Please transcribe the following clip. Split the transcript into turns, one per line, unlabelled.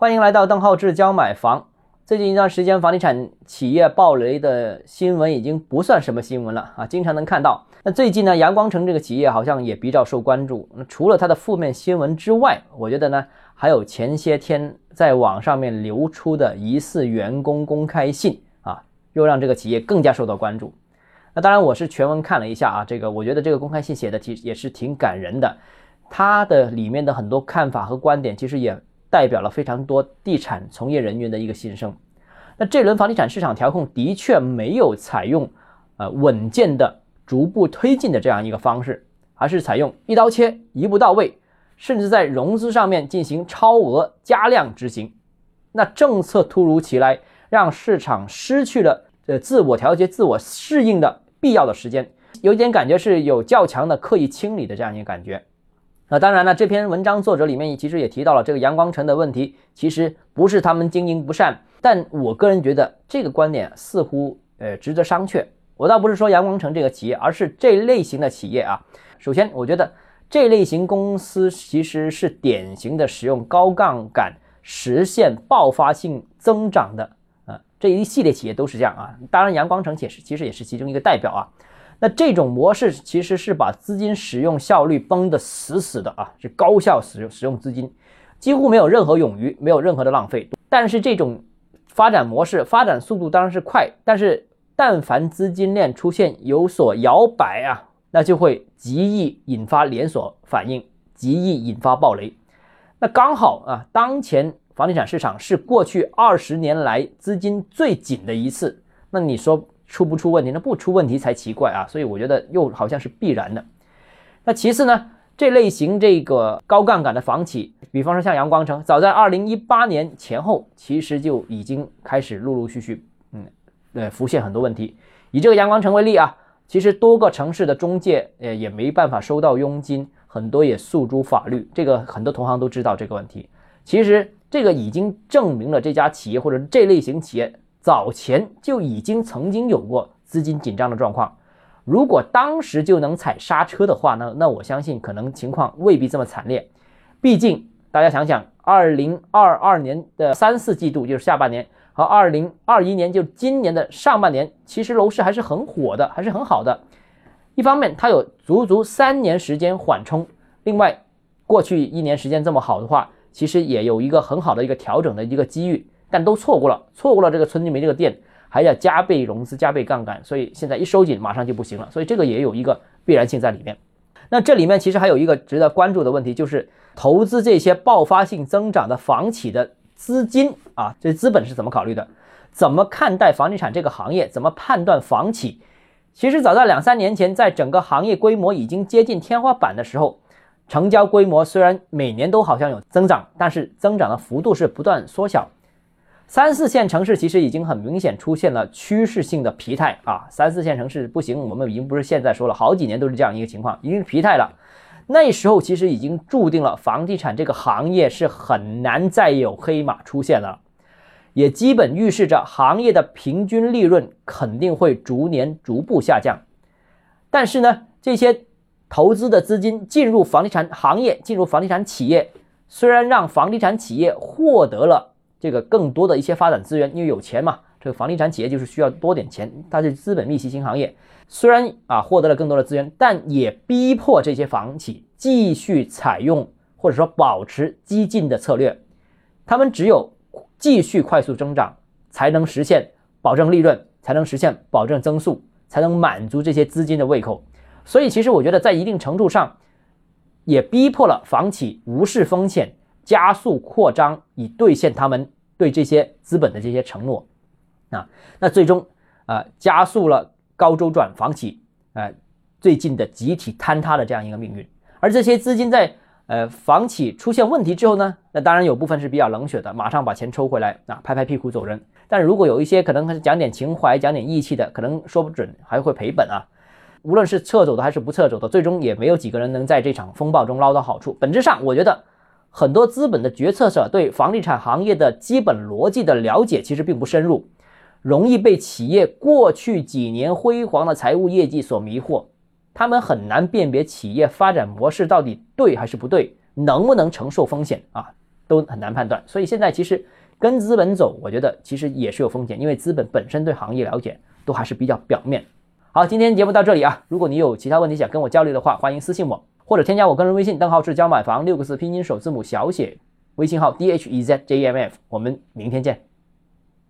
欢迎来到邓浩志教买房。最近一段时间，房地产企业暴雷的新闻已经不算什么新闻了啊，经常能看到。那最近呢，阳光城这个企业好像也比较受关注。那除了它的负面新闻之外，我觉得呢，还有前些天在网上面流出的疑似员工公开信啊，又让这个企业更加受到关注。那当然，我是全文看了一下啊，这个我觉得这个公开信写的其实也是挺感人的，它的里面的很多看法和观点，其实也。代表了非常多地产从业人员的一个心声。那这轮房地产市场调控的确没有采用呃稳健的逐步推进的这样一个方式，而是采用一刀切、一步到位，甚至在融资上面进行超额加量执行。那政策突如其来，让市场失去了呃自我调节、自我适应的必要的时间，有点感觉是有较强的刻意清理的这样一个感觉。那当然了，这篇文章作者里面其实也提到了这个阳光城的问题，其实不是他们经营不善，但我个人觉得这个观点似乎呃值得商榷。我倒不是说阳光城这个企业，而是这类型的企业啊。首先，我觉得这类型公司其实是典型的使用高杠杆实现爆发性增长的啊，这一系列企业都是这样啊。当然，阳光城其实其实也是其中一个代表啊。那这种模式其实是把资金使用效率绷得死死的啊，是高效使用使用资金，几乎没有任何冗余，没有任何的浪费。但是这种发展模式发展速度当然是快，但是但凡资金链出现有所摇摆啊，那就会极易引发连锁反应，极易引发暴雷。那刚好啊，当前房地产市场是过去二十年来资金最紧的一次，那你说？出不出问题？那不出问题才奇怪啊！所以我觉得又好像是必然的。那其次呢，这类型这个高杠杆的房企，比方说像阳光城，早在二零一八年前后，其实就已经开始陆陆续续，嗯，呃，浮现很多问题。以这个阳光城为例啊，其实多个城市的中介，呃，也没办法收到佣金，很多也诉诸法律。这个很多同行都知道这个问题。其实这个已经证明了这家企业或者这类型企业。早前就已经曾经有过资金紧张的状况，如果当时就能踩刹车的话呢，那我相信可能情况未必这么惨烈。毕竟大家想想，二零二二年的三四季度就是下半年，和二零二一年就今年的上半年，其实楼市还是很火的，还是很好的。一方面它有足足三年时间缓冲，另外过去一年时间这么好的话，其实也有一个很好的一个调整的一个机遇。但都错过了，错过了这个村金梅这个店，还要加倍融资、加倍杠杆，所以现在一收紧，马上就不行了。所以这个也有一个必然性在里面。那这里面其实还有一个值得关注的问题，就是投资这些爆发性增长的房企的资金啊，这资本是怎么考虑的？怎么看待房地产这个行业？怎么判断房企？其实早在两三年前，在整个行业规模已经接近天花板的时候，成交规模虽然每年都好像有增长，但是增长的幅度是不断缩小。三四线城市其实已经很明显出现了趋势性的疲态啊！三四线城市不行，我们已经不是现在说了，好几年都是这样一个情况，已经疲态了。那时候其实已经注定了房地产这个行业是很难再有黑马出现了，也基本预示着行业的平均利润肯定会逐年逐步下降。但是呢，这些投资的资金进入房地产行业，进入房地产企业，虽然让房地产企业获得了。这个更多的一些发展资源，因为有钱嘛，这个房地产企业就是需要多点钱，它是资本密集型行业，虽然啊获得了更多的资源，但也逼迫这些房企继续采用或者说保持激进的策略，他们只有继续快速增长，才能实现保证利润，才能实现保证增速，才能满足这些资金的胃口。所以其实我觉得在一定程度上，也逼迫了房企无视风险。加速扩张，以兑现他们对这些资本的这些承诺，啊，那最终啊加速了高周转房企啊最近的集体坍塌的这样一个命运。而这些资金在呃房企出现问题之后呢，那当然有部分是比较冷血的，马上把钱抽回来啊，拍拍屁股走人。但如果有一些可能讲点情怀、讲点义气的，可能说不准还会赔本啊。无论是撤走的还是不撤走的，最终也没有几个人能在这场风暴中捞到好处。本质上，我觉得。很多资本的决策者对房地产行业的基本逻辑的了解其实并不深入容易被企业过去几年辉煌的财务业绩所迷惑。他们很难辨别企业发展模式到底对还是不对能不能承受风险啊都很难判断。所以现在其实跟资本走我觉得其实也是有风险因为资本本身对行业了解都还是比较表面。好今天节目到这里啊如果你有其他问题想跟我交流的话欢迎私信我。或者添加我个人微信账号是教买房六个字拼音首字母小写微信号 dhezjmf 我们明天见。